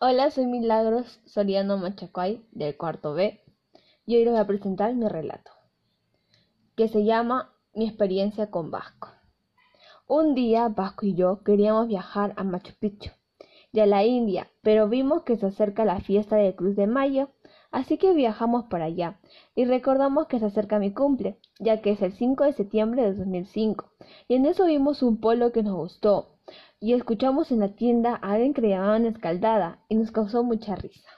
Hola, soy Milagros Soriano Machacuay del cuarto B y hoy les voy a presentar mi relato, que se llama Mi experiencia con Vasco. Un día Vasco y yo queríamos viajar a Machu Picchu y a la India, pero vimos que se acerca la fiesta de Cruz de Mayo, así que viajamos para allá y recordamos que se acerca mi cumple, ya que es el 5 de septiembre de 2005, y en eso vimos un polo que nos gustó y escuchamos en la tienda a alguien que le llamaban escaldada y nos causó mucha risa.